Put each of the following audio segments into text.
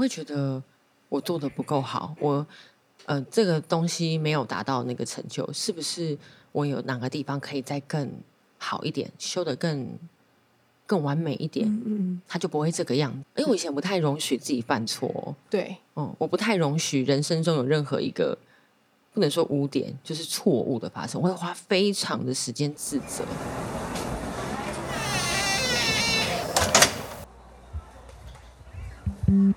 会觉得我做的不够好，我呃这个东西没有达到那个成就，是不是我有哪个地方可以再更好一点，修的更更完美一点，嗯，它就不会这个样子。因为我以前不太容许自己犯错，对，嗯，我不太容许人生中有任何一个不能说污点，就是错误的发生，我会花非常的时间自责。每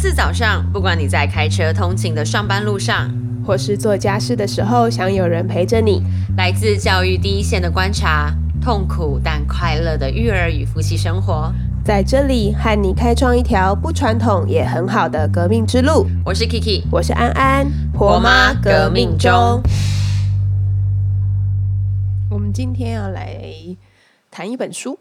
四早上，不管你在开车通勤的上班路上，或是做家事的时候，想有人陪着你。来自教育第一线的观察，痛苦但快乐的育儿与夫妻生活。在这里和你开创一条不传统也很好的革命之路。我是 Kiki，我是安安，婆妈革命中。我们今天要来谈一本书，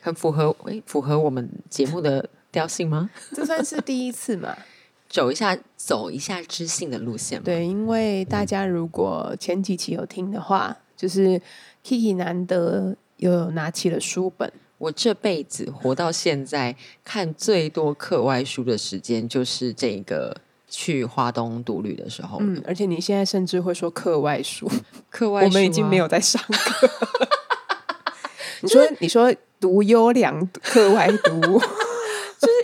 很符合诶，符合我们节目的调性吗？这算是第一次嘛？走一下，走一下知性的路线嘛。对，因为大家如果前几期有听的话，就是 Kiki 难得又拿起了书本。我这辈子活到现在，看最多课外书的时间，就是这个去花东独旅的时候。嗯，而且你现在甚至会说课外书，课外书、啊、我们已经没有在上课。你说，你说读优良课外读。就是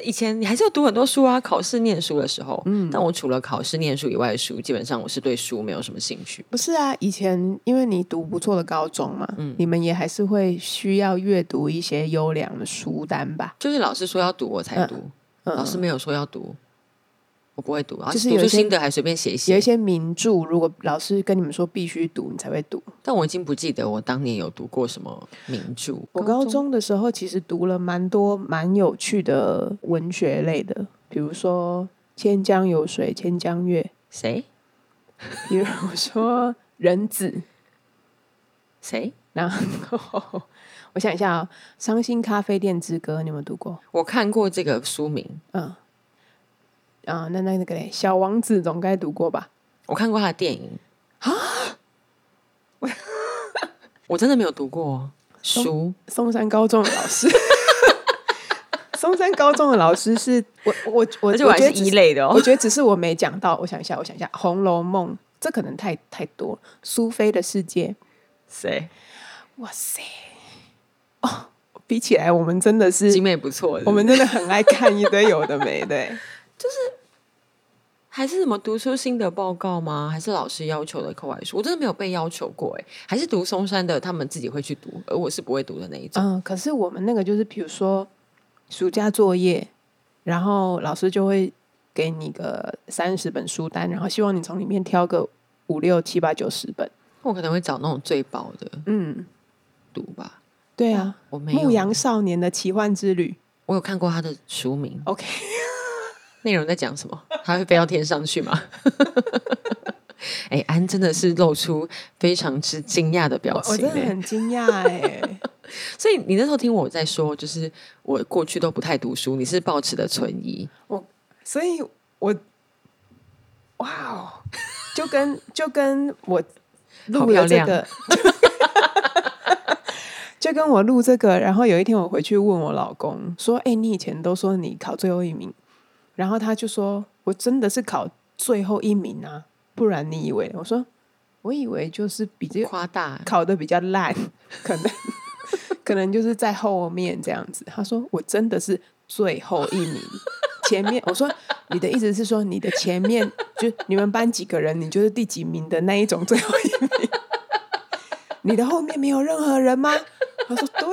以前你还是要读很多书啊，考试念书的时候。嗯，但我除了考试念书以外的书，基本上我是对书没有什么兴趣。不是啊，以前因为你读不错的高中嘛，嗯，你们也还是会需要阅读一些优良的书单吧？就是老师说要读我才读，嗯老师没有说要读，我不会读。就是读出心得还随便写一写。有一些名著，如果老师跟你们说必须读，你才会读。但我已经不记得我当年有读过什么名著。我高中的时候其实读了蛮多蛮有趣的文学类的，比如说《千江有水千江月》，谁？比如说人子，谁？然后 我想一下啊，《伤心咖啡店之歌》，你有没有读过？我看过这个书名，嗯，啊，那那那个嘞，《小王子》总该读过吧？我看过他的电影啊，我真的没有读过书。松山高中的老师，松山高中的老师是我我我，而且我还是一类的哦。我觉得只是我没讲到，我想一下，我想一下，《红楼梦》这可能太太多，苏菲的世界，谁？哇塞！哦，比起来，我们真的是精美不错。我们真的很爱看一堆有的没的，就是还是什么读书心得报告吗？还是老师要求的课外书？我真的没有被要求过哎，还是读松山的，他们自己会去读，而我是不会读的那一种。嗯，可是我们那个就是，比如说暑假作业，然后老师就会给你个三十本书单，然后希望你从里面挑个五六七八九十本。我可能会找那种最薄的，嗯。读吧，对啊，我没有《牧羊少年的奇幻之旅》，我有看过他的书名。OK，内容在讲什么？他会飞到天上去吗？哎，安真的是露出非常之惊讶的表情，我真的很惊讶哎。所以你那时候听我在说，就是我过去都不太读书，你是抱持的存疑。我，所以我，哇哦，就跟 就跟我录了这个。就跟我录这个，然后有一天我回去问我老公说：“哎、欸，你以前都说你考最后一名，然后他就说我真的是考最后一名啊，不然你以为？”我说：“我以为就是比较夸大，考的比较烂，可能可能就是在后面这样子。”他说：“我真的是最后一名，前面。”我说：“你的意思是说你的前面就你们班几个人，你就是第几名的那一种最后一名？你的后面没有任何人吗？”他说：“对，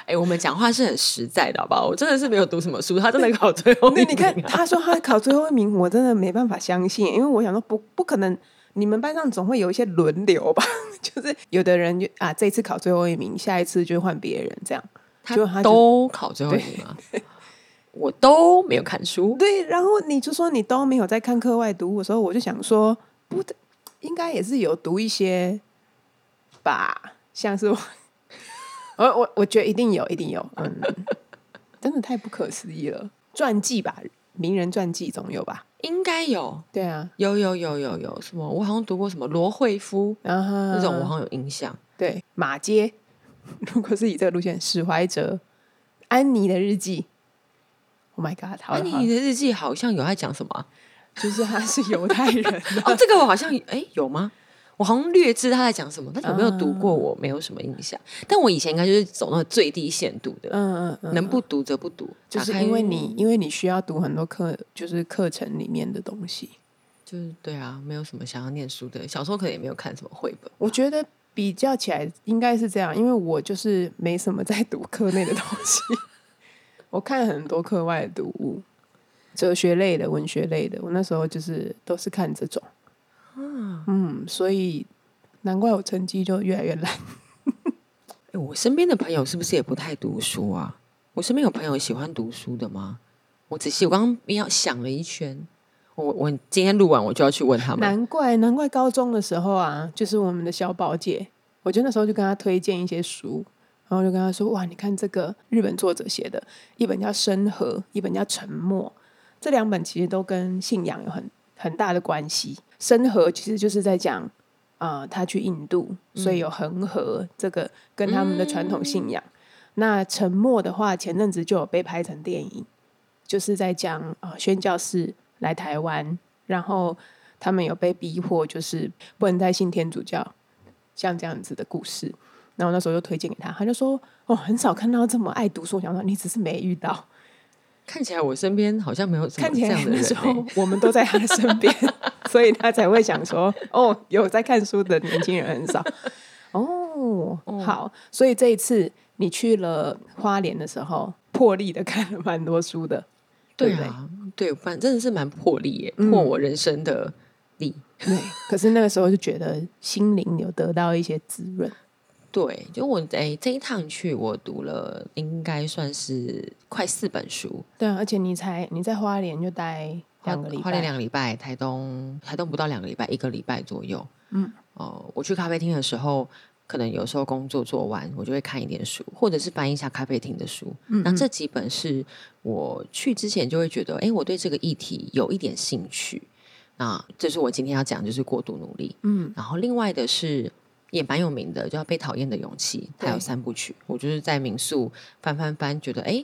哎、欸，我们讲话是很实在的，好不好？我真的是没有读什么书，他真的考最后一名、啊。那你看，他说他考最后一名，我真的没办法相信，因为我想说不不可能，你们班上总会有一些轮流吧？就是有的人就啊，这一次考最后一名，下一次就换别人，这样。就他都考最后一名吗？我都没有看书。对，然后你就说你都没有在看课外读物的时候，我就想说，不，应该也是有读一些吧，像是我。我我我觉得一定有，一定有，嗯，真的太不可思议了。传记吧，名人传记总有吧？应该有，对啊，有有有有有什么？我好像读过什么罗惠夫那种，我好像有印象。对马街，如果是以这个路线，史怀哲、安妮的日记，Oh my God，安妮的日记好像有在讲什么啊、就是他是犹太人 哦，这个我好像哎有吗？我好像略知他在讲什么，但有没有读过，啊我没有什么印象。但我以前应该就是走那个最低限度的，嗯嗯嗯，能不读则不读。就是因为你因为你需要读很多课，就是课程里面的东西。就是对啊，没有什么想要念书的。小时候可能也没有看什么绘本。我觉得比较起来应该是这样，因为我就是没什么在读课内的东西，我看很多课外的读物，哲学类的、文学类的，我那时候就是都是看这种。嗯，所以难怪我成绩就越来越烂。哎我身边的朋友是不是也不太读书啊？我身边有朋友喜欢读书的吗？我仔细，我刚刚要想了一圈。我我今天录完我就要去问他们。难怪难怪高中的时候啊，就是我们的小宝姐，我就那时候就跟她推荐一些书，然后就跟她说：“哇，你看这个日本作者写的，一本叫《深河》，一本叫《沉默》，这两本其实都跟信仰有很很大的关系。《深河》其实就是在讲啊、呃他去印度，所以有恒河这个跟他们的传统信仰。那《沉默》的话，前阵子就有被拍成电影，就是在讲啊、呃宣教士来台湾，然后他们有被逼迫，就是不能再信天主教，像这样子的故事。然后那时候就推荐给他，他就说：“哦，很少看到这么爱读书。”我想说你只是没遇到，看起来我身边好像没有什么看起来这样的人、那时候欸。我们都在他的身边，所以他才会想说：“哦，有在看书的年轻人很少。”哦，好，所以这一次你去了花莲的时候，破例的看了蛮多书的，对啊，对，反真的是蛮破例耶，嗯破我人生的例。对，可是那个时候就觉得心灵有得到一些滋润。对，就我哎这一趟去，我读了应该算是快四本书，对啊，而且你才你在花莲就待花两个礼拜，花莲两个礼拜，台东台东不到两个礼拜，一个礼拜左右。嗯，哦、我去咖啡厅的时候，可能有时候工作做完，我就会看一点书，或者是翻一下咖啡厅的书。嗯那这几本是我去之前就会觉得，哎，我对这个议题有一点兴趣。那这是我今天要讲，就是过度努力。嗯，然后另外的是也蛮有名的，叫《被讨厌的勇气》，它有三部曲。我就是在民宿翻翻翻，觉得哎，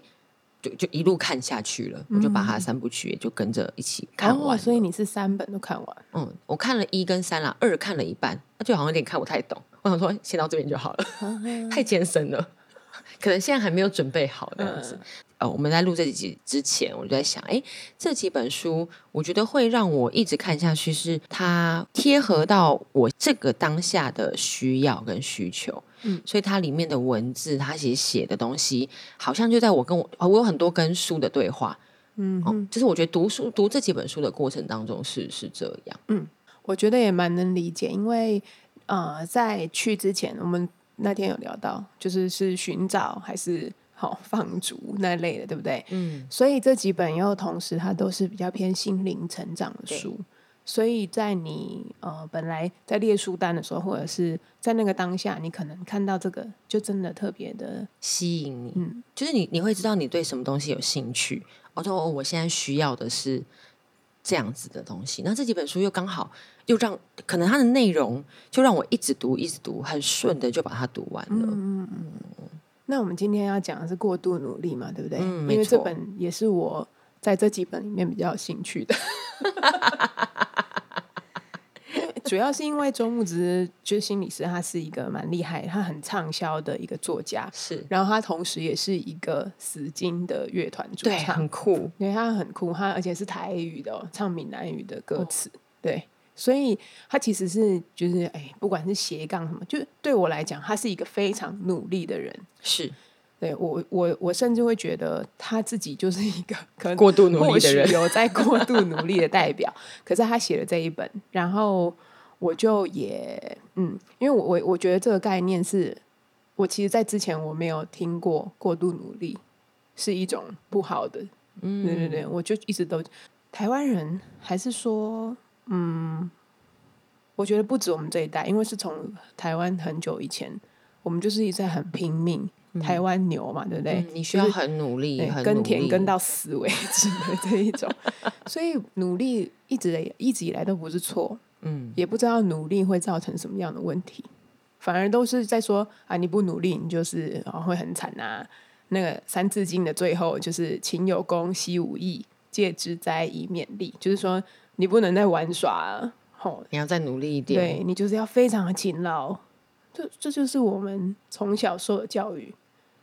就就一路看下去了，我就把它三部曲也就跟着一起看完所以你是三本都看完。嗯，我看了一跟三啦，二看了一半，那就好像有点看不太懂。我想说，先到这边就好了，太艰深了，可能现在还没有准备好这样子。嗯呃，我们在录这几集之前，我就在想，哎，这几本书，我觉得会让我一直看下去，是它贴合到我这个当下的需要跟需求。嗯所以它里面的文字，它其实写的东西，好像就在我跟我，哦我有很多跟书的对话。嗯哦，就是我觉得读书读这几本书的过程当中是是这样。嗯我觉得也蛮能理解，因为呃，在去之前，我们那天有聊到，就是是寻找还是好、放逐那类的，对不对？嗯，所以这几本又同时它都是比较偏心灵成长的书，所以在你呃本来在列书单的时候，或者是在那个当下，你可能看到这个，就真的特别的吸引你，嗯就是你你会知道你对什么东西有兴趣。我说、哦、我现在需要的是这样子的东西，那这几本书又刚好又让可能它的内容就让我一直读一直读，很顺的就把它读完了。那我们今天要讲的是过度努力嘛，对不对？嗯没因为这本也是我在这几本里面比较有兴趣的。主要是因为周牧之就是心理师，他是一个蛮厉害，他很畅销的一个作家，是然后他同时也是一个死金的乐团主对，唱，很酷。对他很酷，他而且是台语的、哦，唱闽南语的歌词，对，所以他其实是就是哎，不管是斜杠什么，就是对我来讲，他是一个非常努力的人。是对我，我我甚至会觉得他自己就是一个可能过度努力的人有在 过度努力的代表。可是他写了这一本，然后我就也嗯，因为我我我觉得这个概念是我其实，在之前我没有听过过度努力是一种不好的，嗯对对对，我就一直都台湾人还是说嗯，我觉得不止我们这一代，因为是从台湾很久以前，我们就是一直在很拼命，台湾牛嘛，对不对？嗯你需要很努力，对耕田耕到死为止的这一种，所以努力一直以一直以来都不是错，嗯，也不知道努力会造成什么样的问题，反而都是在说啊，你不努力，你就是啊会很惨呐、那个《三字经》的最后就是“勤有功，惜无益，戒之哉，以勉励”，就是说你不能再玩耍了，吼，你要再努力一点。对你就是要非常的勤劳，这这就是我们从小受的教育，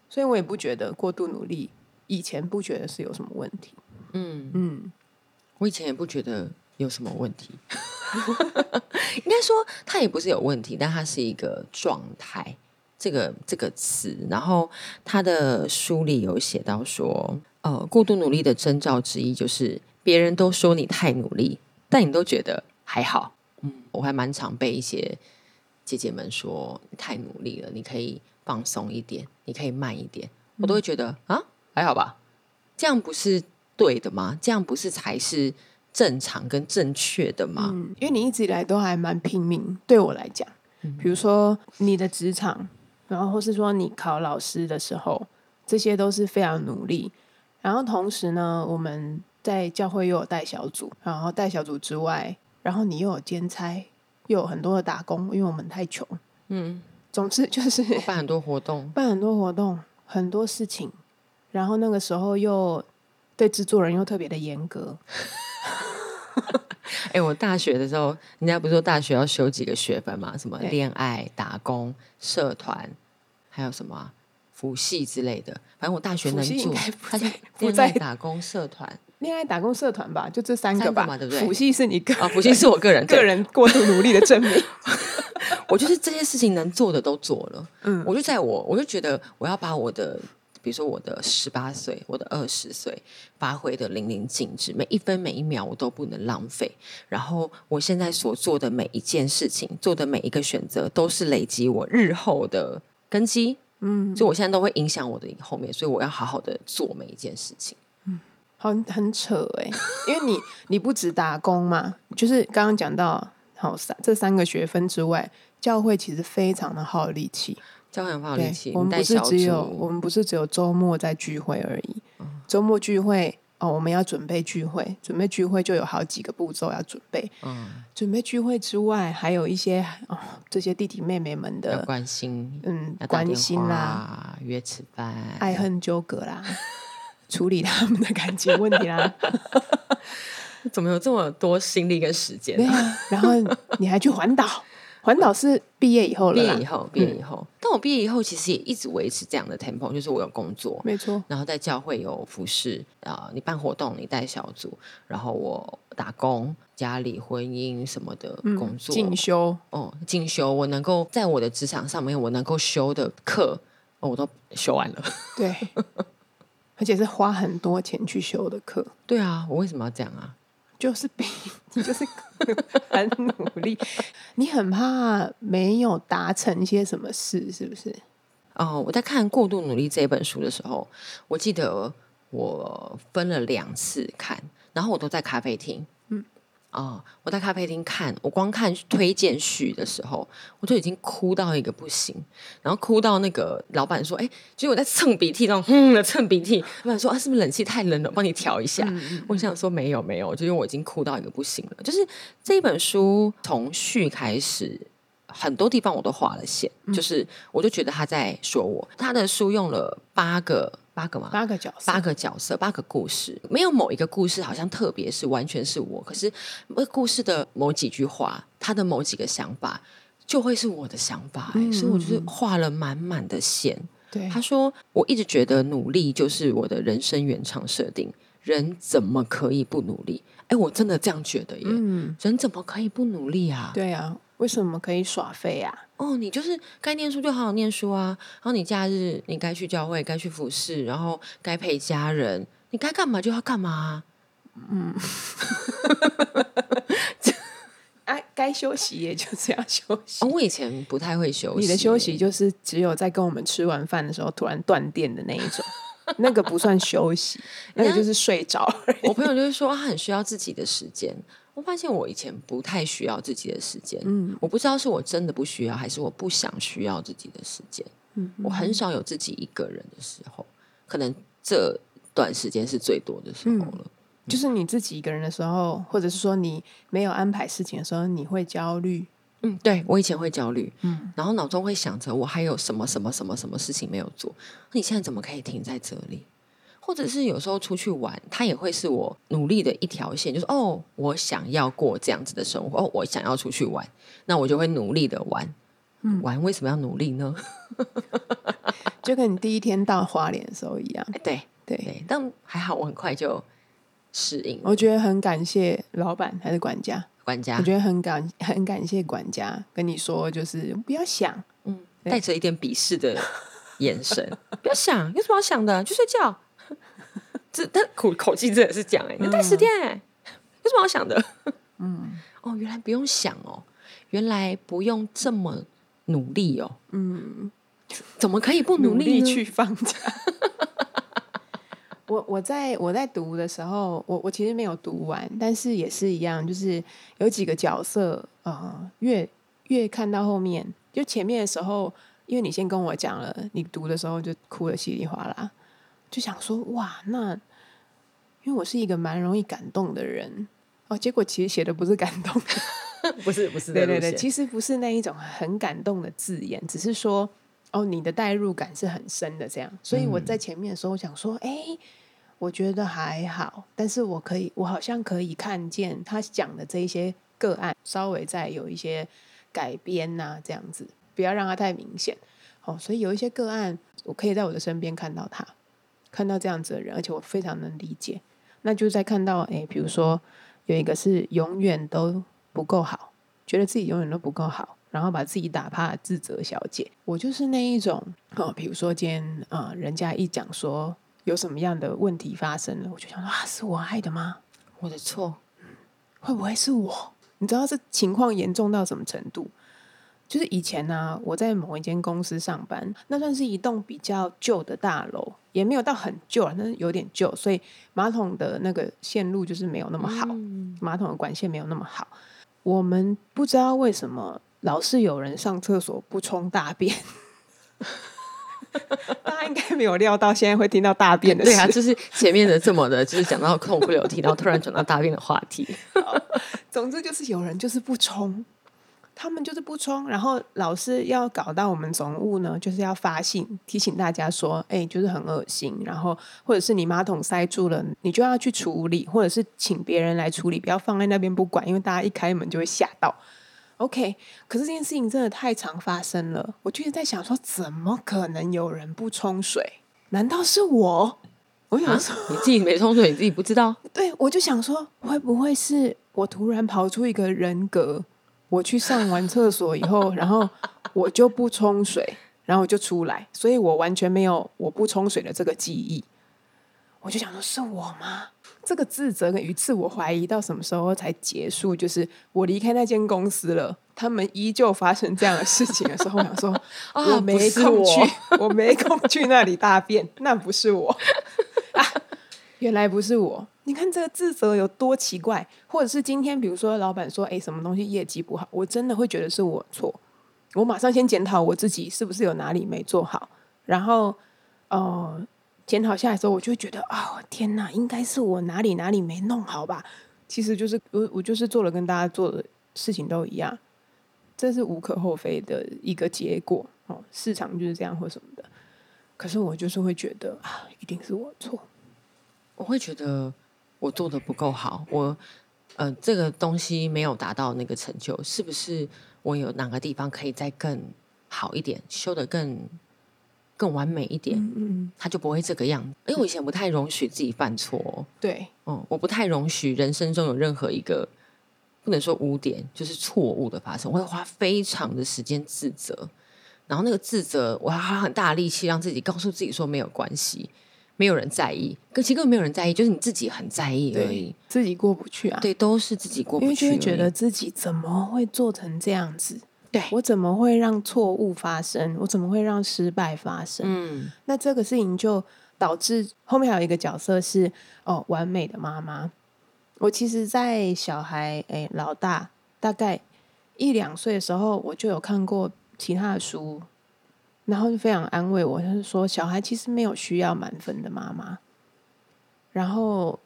所以我也不觉得过度努力，以前不觉得是有什么问题。嗯嗯，我以前也不觉得有什么问题，应该说它也不是有问题，但它是一个状态，这个这个词。然后他的书里有写到说，呃，过度努力的征兆之一就是别人都说你太努力，但你都觉得还好。嗯，我还蛮常被一些姐姐们说你太努力了，你可以放松一点，你可以慢一点，我都会觉得啊还好吧，这样不是对的吗？这样不是才是正常跟正确的吗？嗯，因为你一直以来都还蛮拼命，对我来讲，比如说你的职场，然后或是说你考老师的时候，这些都是非常努力。然后同时呢，我们在教会又有带小组，然后带小组之外，然后你又有兼差，又有很多的打工，因为我们太穷。嗯，总之就是办很多活动，办很多活动，很多事情，然后那个时候又对制作人又特别的严格，哎、我大学的时候，人家不是说大学要修几个学分嘛？什么对恋爱、打工、社团，还有什么啊辅系之类的。反正我大学能做不他就在不恋爱、在打工、社团。恋爱打工社团吧，就这三三个个吧，嘛对不对辅系是你个啊，辅系是我个人 个，人过度努力的证明。我就是这些事情能做的都做了。嗯我就在我，我就觉得我要把我的，比如说我的十八岁，我的二十岁，发挥的淋漓尽致，每一分每一秒我都不能浪费。然后我现在所做的每一件事情，做的每一个选择，都是累积我日后的根基。嗯，所以我现在都会影响我的后面，所以我要好好的做每一件事情。好很扯哎、因为你你不止打工嘛，就是刚刚讲到好三这三个学分之外，教会其实非常的耗力气。交很耗力对气，，我们不是只有我，们不是只有周末在聚会而已，周末聚会哦，我们要准备聚会，准备聚会就有好几个步骤要准备。嗯，准备聚会之外，还有一些哦，这些弟弟妹妹们的关心，嗯关心啦、话，约吃饭，爱恨纠葛啦，处理他们的感情问题啦，怎么有这么多心力跟时间对？啊，然后你还去环岛，环岛是毕业以后了啦。毕业以，后，毕业以后，但我毕业以后其实也一直维持这样的 tempo，就是我有工作，没错，然后在教会有服饰啊、你办活动，你带小组，然后我打工、家里、婚姻什么的工作，进修，哦，进修，我能够在我的职场上面，我能够修的课，哦、我都修完了。对，而且是花很多钱去修的课。对啊，我为什么要这样啊？就是比 你就是很努力，你很怕没有达成一些什么事，是不是？哦，我在看《过度努力》这本书的时候，我记得我分了两次看，然后我都在咖啡厅。嗯，哦，我在咖啡厅看，我光看推荐序的时候，我就已经哭到一个不行，然后哭到那个老板说：“哎，就是我在蹭鼻涕，那种哼的蹭鼻涕。”老板说：“啊，是不是冷气太冷了？我帮你调一下。我想说没有没有，就因为我已经哭到一个不行了。就是这一本书从序开始，很多地方我都画了线，就是我就觉得他在说我。他的书用了八个八个吗？八个角色，八个角色，八个故事，没有某一个故事好像特别是完全是我，可是那故事的某几句话，他的某几个想法，就会是我的想法、欸，所以我就是画了满满的线。对，他说：“我一直觉得努力就是我的人生原厂设定，人怎么可以不努力？哎，我真的这样觉得耶。嗯，人怎么可以不努力啊？对啊，为什么可以耍废啊？哦，你就是该念书就好好念书啊，然后你假日你该去教会，该去服侍，然后该陪家人，你该干嘛就要干嘛啊、哎、该休息也就是要休息。哦，我以前不太会休息，你的休息就是只有在跟我们吃完饭的时候突然断电的那一种，那个不算休息，那个就是睡着。我朋友就是说他很需要自己的时间。我发现我以前不太需要自己的时间，嗯，我不知道是我真的不需要，还是我不想需要自己的时间。嗯我很少有自己一个人的时候，可能这段时间是最多的时候了。就是你自己一个人的时候，或者是说你没有安排事情的时候，你会焦虑。嗯，对我以前会焦虑，嗯，然后脑中会想着我还有什么什么什么什么事情没有做，那你现在怎么可以停在这里？或者是有时候出去玩，它也会是我努力的一条线，就是哦，我想要过这样子的生活，哦，我想要出去玩，那我就会努力的玩。嗯玩为什么要努力呢？就跟你第一天到花莲的时候一样。哎对对，对，但还好我很快就适应。我觉得很感谢老板还是管家，管家我，觉得很感很感谢管家跟你说，就是不要想，嗯，对带着一点鄙视的眼神，不要想，有什么好想的？去睡觉。这他口口气真的是讲哎、你带十天哎、有什么好想的？嗯。哦，原来不用想哦，原来不用这么努力哦，嗯，怎么可以不努努力去放假。我我在我在读的时候，我我其实没有读完，但是也是一样，就是有几个角色，呃，越越看到后面，就前面的时候，因为你先跟我讲了，你读的时候就哭的稀里哗啦，就想说哇，那因为我是一个蛮容易感动的人哦，结果其实写的不是感动，不是不是对对对，其实不是那一种很感动的字眼，只是说哦，你的代入感是很深的这样。所以我在前面的时候想说，哎、我觉得还好，但是我可以，我好像可以看见他讲的这一些个案，稍微再有一些改编呐、这样子，不要让它太明显。哦，所以有一些个案，我可以在我的身边看到他，看到这样子的人，而且我非常能理解。那就在看到，哎，比如说有一个是永远都不够好，觉得自己永远都不够好，然后把自己打怕的自责小姐。我就是那一种哦，比如说今天啊、呃人家一讲说有什么样的问题发生了，我就想说啊，是我害的吗？我的错，会不会是我？你知道这情况严重到什么程度？就是以前呢、我在某一间公司上班，那算是一栋比较旧的大楼，也没有到很旧啊，但是有点旧，所以马桶的那个线路就是没有那么好。嗯马桶的管线没有那么好。我们不知道为什么老是有人上厕所不冲大便。大家应该没有料到现在会听到大便的事。对啊，就是前面的这么的，就是讲到痛哭流涕，然后突然转到大便的话题，总之就是有人就是不冲，他们就是不冲，然后老师要搞到我们总务呢，就是要发信提醒大家说，哎、就是很恶心，然后或者是你马桶塞住了，你就要去处理，或者是请别人来处理，不要放在那边不管，因为大家一开门就会吓到。OK，可是这件事情真的太常发生了，我就是在想说，怎么可能有人不冲水？难道是我？我想啊说，，你自己没冲水，你自己不知道？对，我就想说，会不会是我突然跑出一个人格？我去上完厕所以后，然后我就不冲水，然后我就出来，所以我完全没有我不冲水的这个记忆。我就想说，是我吗？这个自责跟与自我怀疑到什么时候才结束？就是我离开那间公司了，他们依旧发生这样的事情的时候，我想说，啊我没空去，我没空去那里大便，那不是我。原来不是我。你看这个自责有多奇怪，或者是今天比如说老板说，哎，什么东西业绩不好，我真的会觉得是我错，我马上先检讨我自己是不是有哪里没做好，然后呃检讨下来之后，我就会觉得哦、天哪，应该是我哪里哪里没弄好吧？其实就是我我就是做了跟大家做的事情都一样，这是无可厚非的一个结果哦，市场就是这样或什么的。可是我就是会觉得啊，一定是我错。我会觉得我做的不够好，我呃这个东西没有达到那个成就，是不是我有哪个地方可以再更好一点，修的更更完美一点，嗯嗯，它就不会这个样子。因为我以前不太容许自己犯错、哦，对，嗯，我不太容许人生中有任何一个不能说污点，就是错误的发生，我会花非常的时间自责，然后那个自责，我要花很大的力气让自己告诉自己说没有关系，没有人在意，可其实根本没有人在意，就是你自己很在意而已。自己过不去啊。对，都是自己过不去因为就会觉得自己怎么会做成这样子？对我怎么会让错误发生？我怎么会让失败发生？嗯那这个事情就导致后面还有一个角色是哦，完美的妈妈。我其实，在小孩诶老大大概一两岁的时候，我就有看过其他的书，然后就非常安慰我，就是说小孩其实没有需要满分的妈妈，然后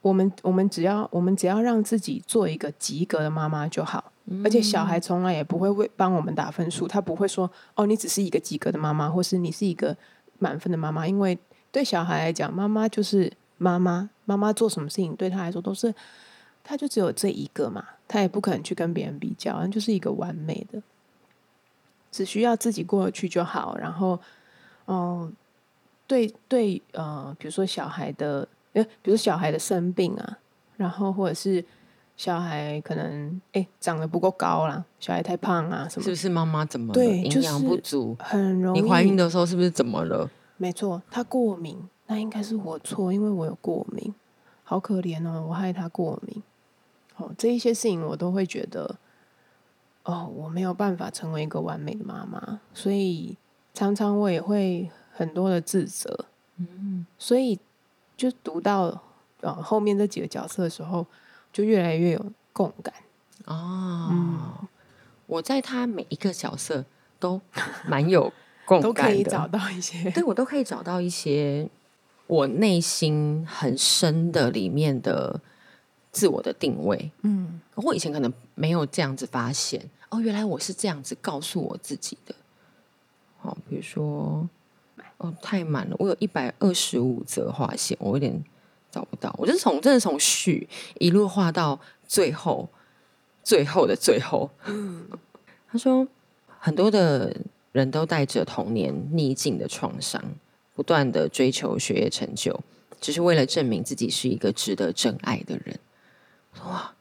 我们我们只要我们只要让自己做一个及格的妈妈就好，而且小孩从来也不会为帮我们打分数，他不会说哦你只是一个及格的妈妈，或是你是一个满分的妈妈，因为对小孩来讲，妈妈就是妈妈，妈妈做什么事情对他来说都是，他就只有这一个嘛，他也不可能去跟别人比较，那就是一个完美的。只需要自己过得去就好。然后，嗯，对对，呃，比如说小孩的，呃，比如说小孩的生病啊，然后或者是小孩可能哎长得不够高啦，小孩太胖啊什么，是不是妈妈怎么了？对营养就是不足？很容易。你怀孕的时候是不是怎么了？没错，他过敏，那应该是我错，因为我有过敏，好可怜哦，我害他过敏。哦，这一些事情我都会觉得，哦，我没有办法成为一个完美的妈妈，所以常常我也会很多的自责。嗯，所以就读到呃后面这几个角色的时候，就越来越有共感。哦，嗯我在他每一个角色都蛮有共感的可以找到一些对我都可以找到一些我内心很深的里面的自我的定位。嗯我以前可能没有这样子发现，哦，原来我是这样子告诉我自己的。好，比如说，哦，太满了，我有一百二十五则划线，我有点找不到。我就是从真的从序一路画到最后，最后的最后。他说，很多的人都带着童年逆境的创伤，不断的追求学业成就，只是为了证明自己是一个值得真爱的人。哇，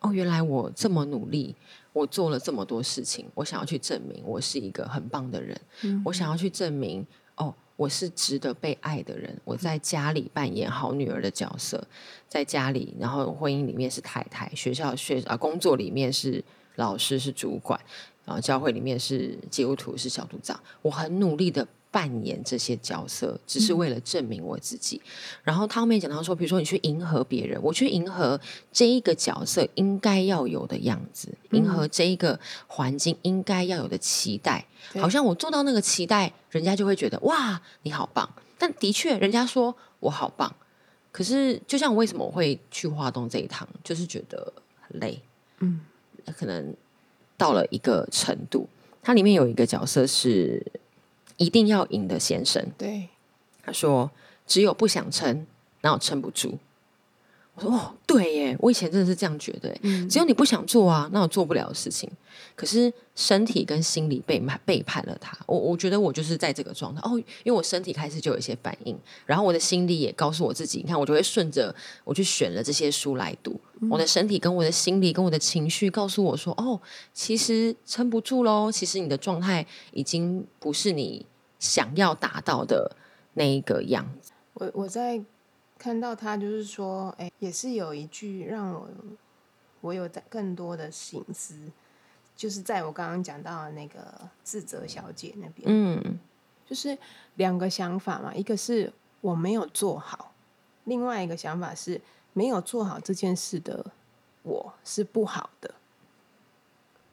哦，原来我这么努力，我做了这么多事情，我想要去证明我是一个很棒的人，嗯我想要去证明哦，我是值得被爱的人。我在家里扮演好女儿的角色，在家里，然后婚姻里面是太太，学校学啊工作里面是老师是主管，然后教会里面是基督徒是小组长，我很努力的扮演这些角色，只是为了证明我自己。然后他后面讲到说，比如说你去迎合别人，我去迎合这一个角色应该要有的样子，迎合这一个环境应该要有的期待，对好像我做到那个期待，人家就会觉得哇你好棒。但的确，人家说我好棒，可是就像为什么我会去华东这一趟，就是觉得很累，嗯可能到了一个程度，它里面有一个角色是一定要赢的先生，对，他说：“只有不想撑，然后撑不住？”我说：“哦，对耶，我以前真的是这样觉得。嗯只有你不想做啊，那我做不了的事情。可是身体跟心理背叛背叛了他。我我觉得我就是在这个状态哦，因为我身体开始就有一些反应，然后我的心理也告诉我自己，你看我就会顺着我去选了这些书来读。我的身体跟我的心理跟我的情绪告诉我说，哦，其实撑不住喽，其实你的状态已经不是你想要达到的那一个样子。我我在看到他，就是说，哎，也是有一句让我我有在更多的心思，就是在我刚刚讲到的那个自责小姐那边，嗯就是两个想法嘛，一个是我没有做好，另外一个想法是没有做好这件事的我是不好的。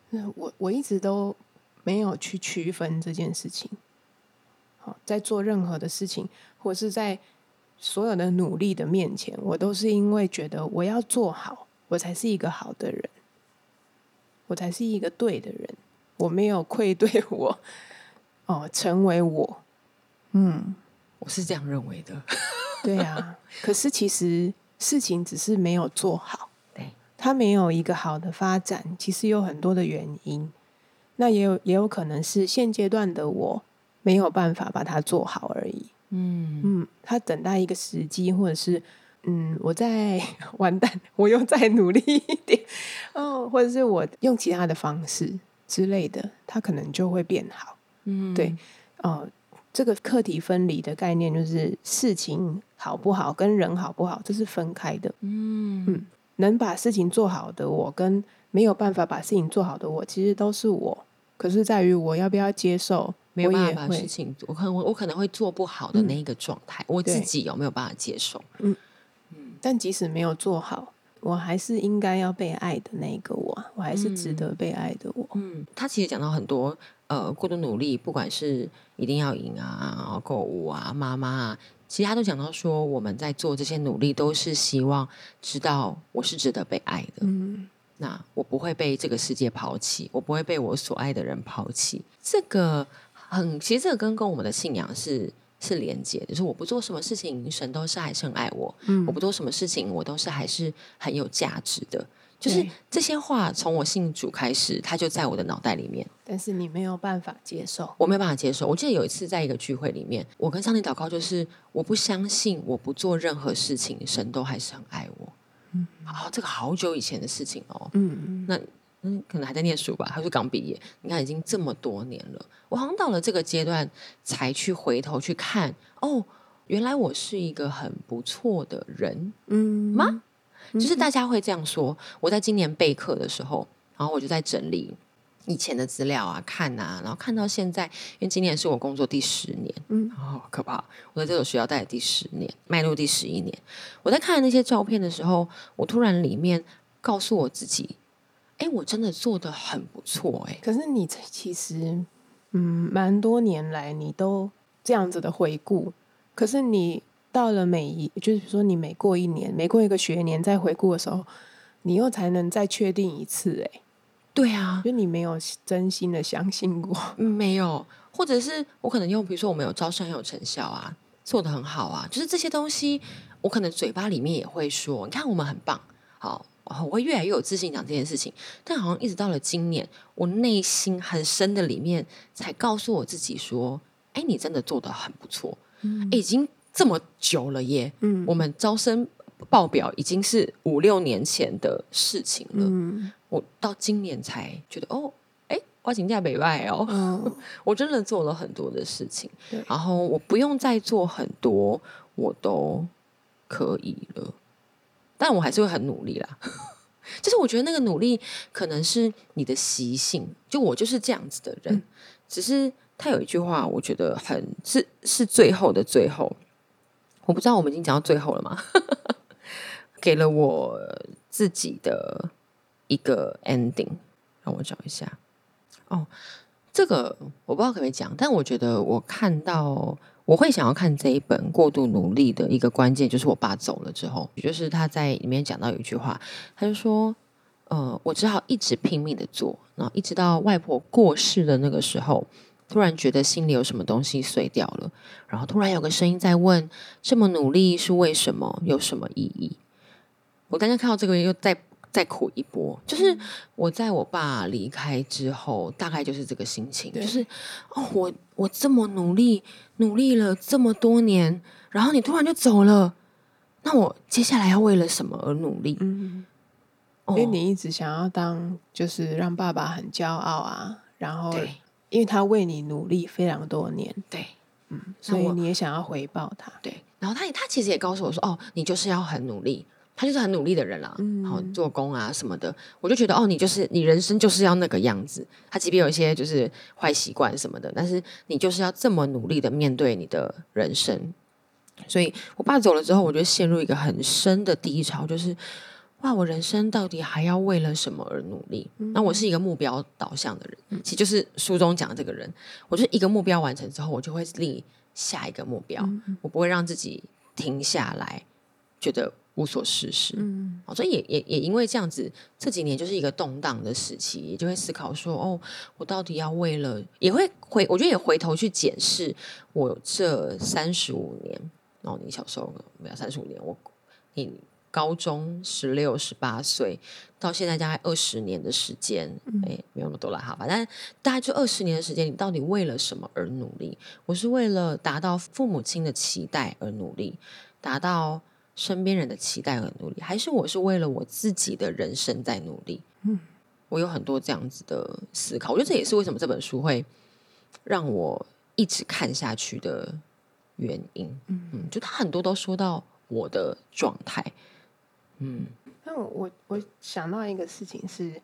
那我我一直都没有去区分这件事情。好，在做任何的事情，或是在所有的努力的面前，我都是因为觉得我要做好，我才是一个好的人，我才是一个对的人，我没有愧对我 哦，成为我，嗯，我是这样认为的。对啊。可是其实事情只是没有做好，对，它没有一个好的发展，其实有很多的原因。那也有也有可能是现阶段的我没有办法把它做好而已。嗯嗯，他等待一个时机，或者是嗯，我在完蛋，我又再努力一点，哦，或者是我用其他的方式之类的，他可能就会变好。嗯对，哦、这个课题分离的概念就是事情好不好跟人好不好，这是分开的。嗯嗯能把事情做好的我，跟没有办法把事情做好的我，其实都是我。可是在于我要不要接受，没有办法把事情，我可能我我可能会做不好的那一个状态，我自己有没有办法接受？嗯但即使没有做好，我还是应该要被爱的那一个我，我还是值得被爱的我。嗯，他其实讲到很多，呃，过度努力，不管是一定要赢啊，购物啊，妈妈啊，其实他都讲到说，我们在做这些努力，都是希望知道我是值得被爱的。嗯那我不会被这个世界抛弃，我不会被我所爱的人抛弃。这个很，其实这个跟跟我们的信仰是是连接的，就是我不做什么事情，神都是还是很爱我；嗯我不做什么事情，我都是还是很有价值的。就是这些话，从我信主开始，它就在我的脑袋里面，但是你没有办法接受。我没有办法接受。我记得有一次在一个聚会里面，我跟上帝祷告，就是我不相信我不做任何事情，神都还是很爱我。嗯，好，这个好久以前的事情哦。嗯嗯那嗯，可能还在念书吧，他是刚毕业。你看，已经这么多年了，我好像到了这个阶段才去回头去看，哦，原来我是一个很不错的人嗯吗？就是大家会这样说。我在今年备课的时候，然后我就在整理以前的资料啊，看啊，然后看到现在，因为今年是我工作第十年，嗯哦，可怕！我在这所学校待了第十年，迈入第十一年。我在看那些照片的时候，我突然里面告诉我自己，哎，我真的做的很不错，哎，可是你这其实，嗯，蛮多年来你都这样子的回顾，可是你到了每一，就是说你每过一年，每过一个学年再回顾的时候，你又才能再确定一次，哎，对啊，就你没有真心的相信过。嗯没有，或者是我可能用，比如说我们有招生很有成效啊，做的很好啊，就是这些东西，我可能嘴巴里面也会说，你看我们很棒，好，我会越来越有自信讲这件事情。但好像一直到了今年，我内心很深的里面才告诉我自己说，哎，你真的做的很不错，嗯已经这么久了耶，嗯我们招生报表已经是五六年前的事情了，嗯我到今年才觉得，哦，哎，花景价北外哦。嗯 我真的做了很多的事情，然后我不用再做很多，我都可以了。但我还是会很努力啦。就是我觉得那个努力可能是你的习性，就我就是这样子的人。只是他有一句话，我觉得很是是最后的最后，我不知道我们已经讲到最后了吗？给了我自己的一个 ending，让我找一下。哦，这个我不知道可不可以讲，但我觉得我看到我会想要看这一本《过度努力》的一个关键，就是我爸走了之后，就是他在里面讲到有一句话，他就说：“呃，我只好一直拼命的做，然后一直到外婆过世的那个时候，突然觉得心里有什么东西碎掉了，然后突然有个声音在问：这么努力是为什么？有什么意义？”我刚刚看到这个又再再苦一波，就是我在我爸离开之后，大概就是这个心情，就是哦，我我这么努力，努力了这么多年，然后你突然就走了，那我接下来要为了什么而努力？嗯，哦因为你一直想要当，就是让爸爸很骄傲啊，然后对因为他为你努力非常多年，对嗯所以你也想要回报他。对，然后他也他其实也告诉我说，哦，你就是要很努力。他就是很努力的人啦，嗯好做工啊什么的，我就觉得哦，你就是你人生就是要那个样子。他即便有一些就是坏习惯什么的，但是你就是要这么努力的面对你的人生。所以我爸走了之后，我就陷入一个很深的低潮，就是哇，我人生到底还要为了什么而努力？那我是一个目标导向的人，其实就是书中讲的这个人。我就一个目标完成之后，我就会立下一个目标，我不会让自己停下来，觉得无所事事。嗯哦，所以也也也因为这样子，这几年就是一个动荡的时期，也就会思考说，哦，我到底要为了，也会回，我觉得也回头去检视我这三十五年，哦，你小时候没有三十五年，我你高中十六、十八岁到现在大概二十年的时间，哎、没有那么多了哈，反正大概就二十年的时间，你到底为了什么而努力？我是为了达到父母亲的期待而努力，达到身边人的期待而努力，还是我是为了我自己的人生在努力？嗯，我有很多这样子的思考，我觉得这也是为什么这本书会让我一直看下去的原因。嗯嗯，就他很多都说到我的状态，嗯那我我我想到一个事情是，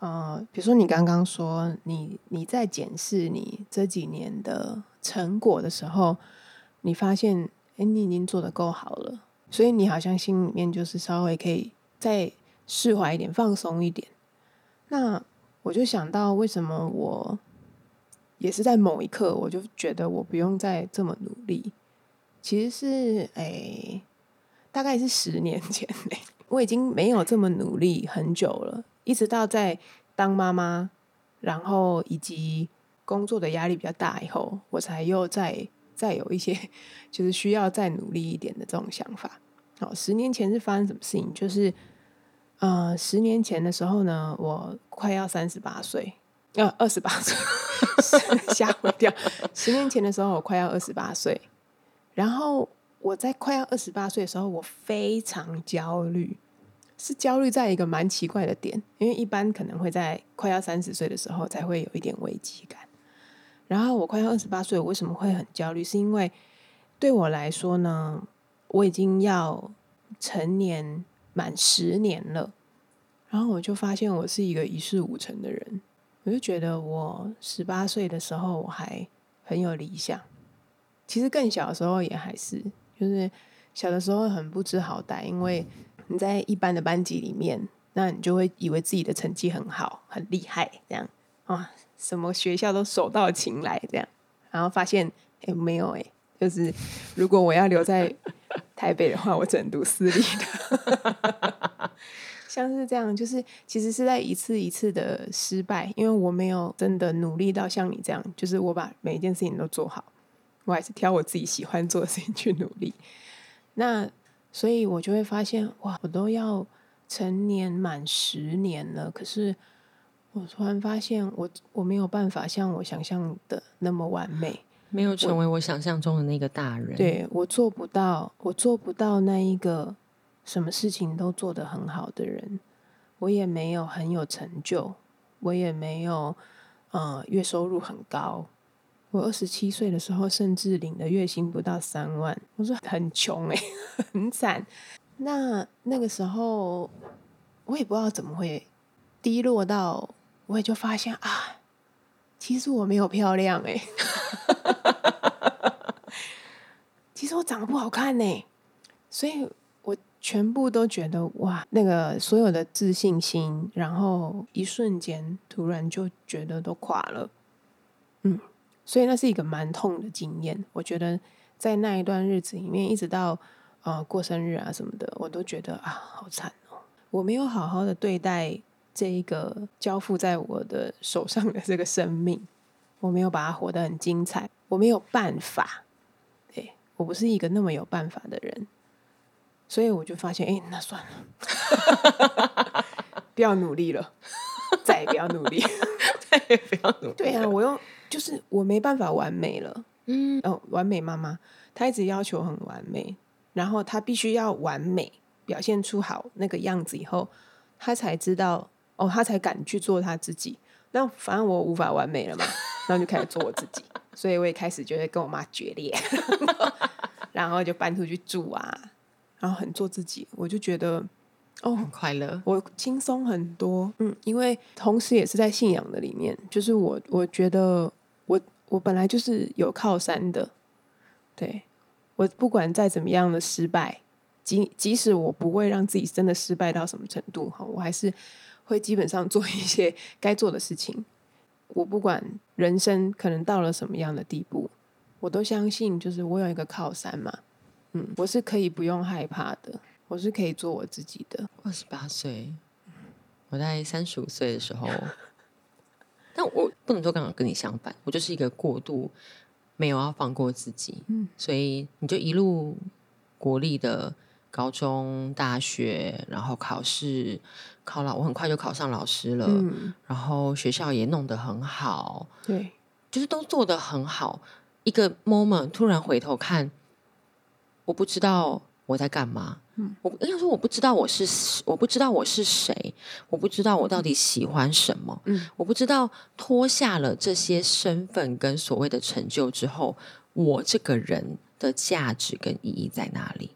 呃，比如说你刚刚说你你在检视你这几年的成果的时候，你发现，哎，你已经做的够好了，所以你好像心里面就是稍微可以再释怀一点，放松一点。那我就想到，为什么我也是在某一刻，我就觉得我不用再这么努力。其实是诶，大概是十年前嘞，我已经没有这么努力很久了，一直到在当妈妈，然后以及工作的压力比较大以后，我才又再再有一些就是需要再努力一点的这种想法。好，十年前是发生什么事情？就是呃，十年前的时候呢，我快要三十八岁，呃，二十八岁，吓我一跳。十年前的时候，我快要二十八岁。然后我在快要二十八岁的时候，我非常焦虑，是焦虑在一个蛮奇怪的点，因为一般可能会在快要三十岁的时候才会有一点危机感。然后我快要二十八岁，我为什么会很焦虑？是因为对我来说呢，我已经要成年满十年了，然后我就发现我是一个一事无成的人，我就觉得我十八岁的时候我还很有理想。其实更小的时候也还是，就是小的时候很不知好歹，因为你在一般的班级里面，那你就会以为自己的成绩很好、很厉害，这样啊，什么学校都手到擒来这样，然后发现哎没有哎，就是如果我要留在台北的话，我只能读私立的，像是这样，就是其实是在一次一次的失败，因为我没有真的努力到像你这样，就是我把每一件事情都做好。我还是挑我自己喜欢做的事情去努力，那所以我就会发现，哇，我都要成年满十年了，可是我突然发现，我我没有办法像我想象的那么完美，没有成为我想象中的那个大人，对我做不到，我做不到那一个什么事情都做得很好的人，我也没有很有成就，我也没有呃月收入很高。我二十七岁的时候，甚至领的月薪不到三万，我说很穷哎，很惨。那那个时候，我也不知道怎么会低落到，我也就发现啊，其实我没有漂亮哎，其实我长得不好看呢，所以我全部都觉得哇，那个所有的自信心，然后一瞬间突然就觉得都垮了，嗯。所以那是一个蛮痛的经验。我觉得在那一段日子里面，一直到呃过生日啊什么的，我都觉得啊好惨哦！我没有好好的对待这一个交付在我的手上的这个生命，我没有把它活得很精彩，我没有办法，对我不是一个那么有办法的人，所以我就发现，哎，那算了，不要努力了，再也不要努力，再也不要努力。对啊，我用。就是我没办法完美了，嗯，哦，完美妈妈，她一直要求很完美，然后她必须要完美，表现出好那个样子以后，她才知道，哦，他才敢去做他自己。那反正我无法完美了嘛，然后就开始做我自己，所以我也开始就会跟我妈决裂，然后就搬出去住啊，然后很做自己，我就觉得。哦，很快乐，我轻松很多，嗯，因为同时也是在信仰的里面，就是我我觉得我我本来就是有靠山的，对我不管再怎么样的失败，即即使我不会让自己真的失败到什么程度哈，我还是会基本上做一些该做的事情。我不管人生可能到了什么样的地步，我都相信，就是我有一个靠山嘛，嗯，我是可以不用害怕的。我是可以做我自己的。二十八岁，我在三十五岁的时候，但我不能说刚好跟你相反，我就是一个过度没有要放过自己，嗯，所以你就一路国立的高中、大学，然后考试考老，我很快就考上老师了，嗯，然后学校也弄得很好，对，就是都做得很好。一个 moment 突然回头看，我不知道我在干嘛。嗯我应该说我不知道我是我不知道我是谁，我不知道我到底喜欢什么，嗯，我不知道脱下了这些身份跟所谓的成就之后，我这个人的价值跟意义在哪里？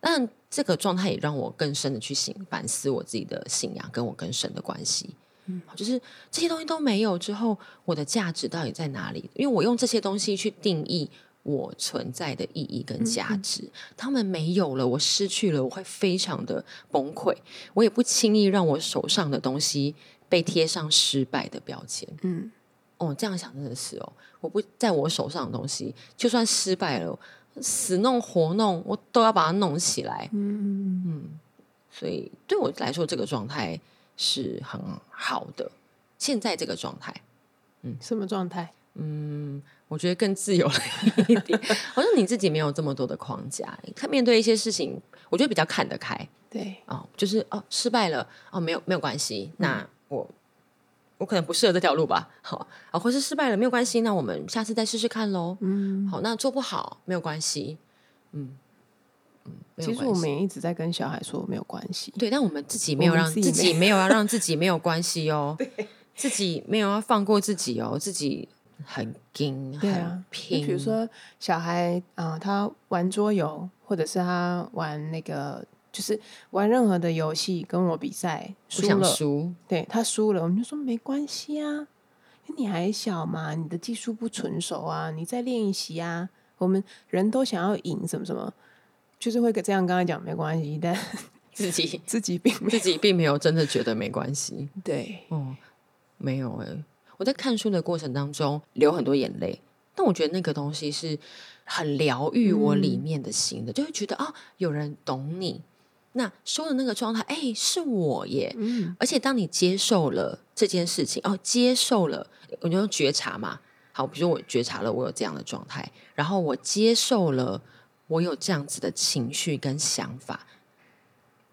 但这个状态也让我更深的去醒反思我自己的信仰跟我跟神的关系，嗯，就是这些东西都没有之后，我的价值到底在哪里？因为我用这些东西去定义我存在的意义跟价值。他们没有了，我失去了，我会非常的崩溃。我也不轻易让我手上的东西被贴上失败的标签。嗯，哦，这样想真的是哦，我不在我手上的东西，就算失败了，死弄活弄，我都要把它弄起来。嗯嗯，所以对我来说，这个状态是很好的。现在这个状态，嗯什么状态？嗯，我觉得更自由了一点。好像你自己没有这么多的框架，看面对一些事情，我觉得比较看得开对，哦。就是哦，失败了哦，没有没有关系，那我我可能不适合这条路吧。好啊，或是失败了没有关系，那我们下次再试试看喽。嗯，好，那做不好没有关系，嗯嗯，其实我们也一直在跟小孩说没有关系。对，但我们自己没有让自自己没有要让自己没有关系哦，自己没有要放过自己哦，自己很硬很对啊，就拼，比如说小孩啊、呃他玩桌游，或者是他玩那个，就是玩任何的游戏，跟我比赛不想输了，输，对他输了，我们就说没关系啊，你还小嘛，你的技术不纯熟啊，你再练习啊。我们人都想要赢，什么什么，就是会跟这样刚才讲没关系，但 自己 自己并自己并没有真的觉得没关系对，哦，没有哎、我在看书的过程当中流很多眼泪，但我觉得那个东西是很疗愈我里面的心的，就会觉得啊，有人懂你。那说的那个状态，哎，是我耶，嗯，而且当你接受了这件事情，哦，接受了，我就觉察嘛。好，比如我觉察了我有这样的状态，然后我接受了我有这样子的情绪跟想法，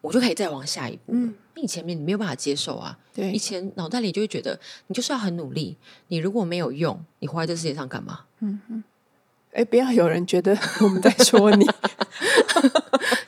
我就可以再往下一步了。嗯你前面你没有办法接受啊，对以，前脑袋里就会觉得你就是要很努力，你如果没有用，你活在这世界上干嘛？哎，不要有人觉得我们在说你，就 是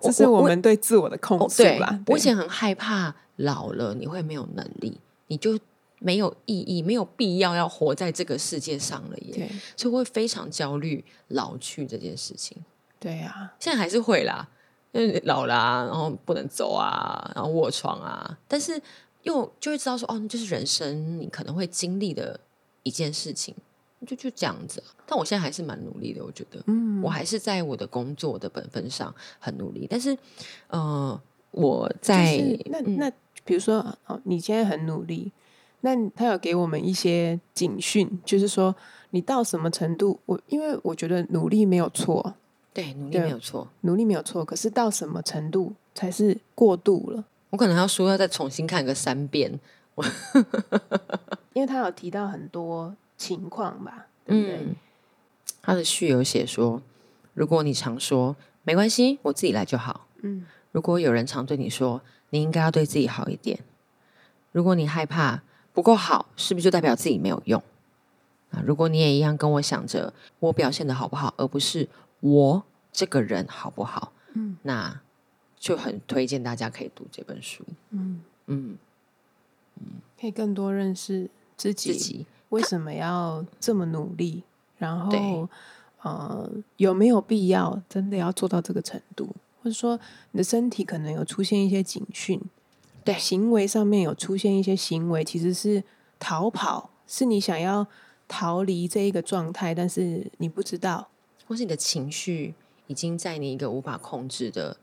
这是我们对自我的控制，对诉啦。，我以前很害怕老了你会没有能力，你就没有意义，没有必要要活在这个世界上了耶。所以我会非常焦虑老去这件事情。对啊，现在还是会啦，因为老啦、然后不能走啊，然后卧床啊，但是又就会知道说，哦，就是人生你可能会经历的一件事情，就就这样子、啊。但我现在还是蛮努力的，我觉得，嗯，我还是在我的工作的本分上很努力，但是，呃，我在、就是那嗯那比如说哦，你现在很努力，那他有给我们一些警讯，就是说你到什么程度，我因为我觉得努力没有错，对努力没有错，努力没有错，可是到什么程度才是过度了？我可能要说要再重新看个三遍，因为他有提到很多情况吧，对不对？嗯，他的序有写说，如果你常说没关系，我自己来就好。嗯如果有人常对你说，你应该要对自己好一点。如果你害怕不够好，是不是就代表自己没有用？啊，如果你也一样跟我想着我表现的好不好，而不是我这个人好不好，嗯那就很推荐大家可以读这本书。嗯，嗯，可以更多认识自己，自己为什么要这么努力，然后呃有没有必要真的要做到这个程度，或者说你的身体可能有出现一些警讯，对行为上面有出现一些行为，其实是逃跑，是你想要逃离这一个状态，但是你不知道，或是你的情绪已经在你一个无法控制的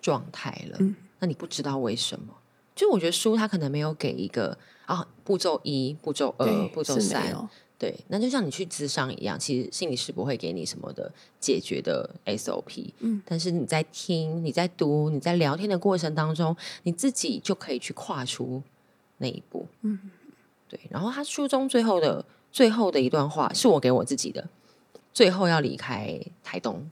状态了，嗯。那你不知道为什么。就我觉得书它可能没有给一个啊步骤一、步骤二、步骤三，有，对，那就像你去咨商一样，其实心理师不会给你什么的解决的 SOP，嗯，但是你在听、你在读、你在聊天的过程当中，你自己就可以去跨出那一步，嗯，对。然后他书中最后的最后的一段话是我给我自己的，最后要离开台东，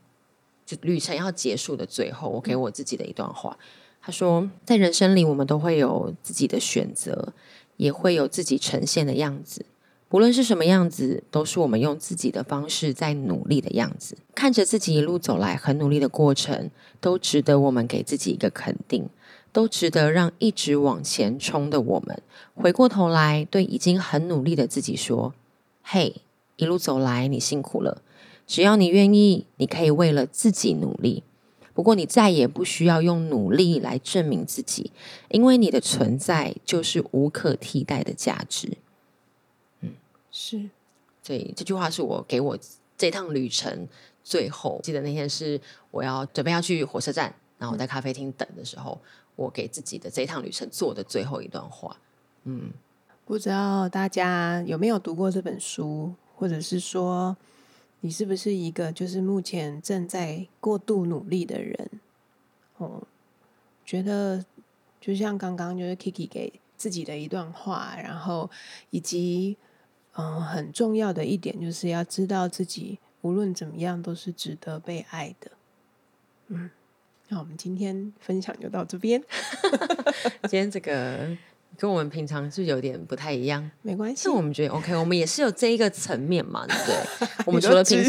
就旅程要结束的最后，我给我自己的一段话。他说，在人生里，我们都会有自己的选择，也会有自己呈现的样子。不论是什么样子，都是我们用自己的方式在努力的样子。看着自己一路走来很努力的过程，都值得我们给自己一个肯定，都值得让一直往前冲的我们回过头来，对已经很努力的自己说：“嘿，一路走来你辛苦了，只要你愿意，你可以为了自己努力。不过你再也不需要用努力来证明自己，因为你的存在就是无可替代的价值。”嗯是所以这句话是我给我这趟旅程最后，记得那天是我要准备要去火车站，然后我在咖啡厅等的时候，我给自己的这趟旅程做的最后一段话。嗯，不知道大家有没有读过这本书，或者是说你是不是一个就是目前正在过度努力的人？哦，觉得就像刚刚就是 Kiki 给自己的一段话，然后以及嗯很重要的一点就是要知道自己无论怎么样都是值得被爱的。嗯，那我们今天分享就到这边，今天这个跟我们平常是有点不太一样，没关系但。我们觉得 OK，我们也是有这一个层面嘛，对不对？我们除了平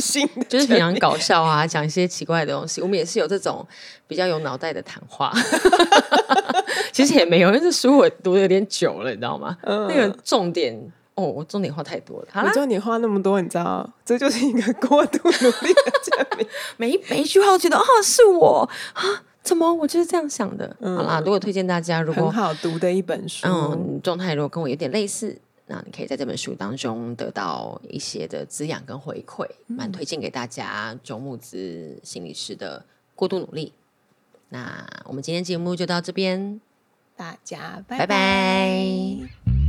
就是平常搞笑啊，讲一些奇怪的东西，我们也是有这种比较有脑袋的谈话。其实也没有，因为这书我读的有点久了，你知道吗？嗯那个重点哦，我重点话太多了。好啦你知，道你话那么多，你知道这就是一个过度努力的证明。每一每一句话，我觉得啊，是我啊，怎么我就是这样想的？好啦，如果推荐大家，如果很果好读的一本书。嗯，状态如果跟我有点类似，那你可以在这本书当中得到一些的滋养跟回馈，蛮推荐给大家。周木子心理师的过度努力。那我们今天节目就到这边，大家拜拜拜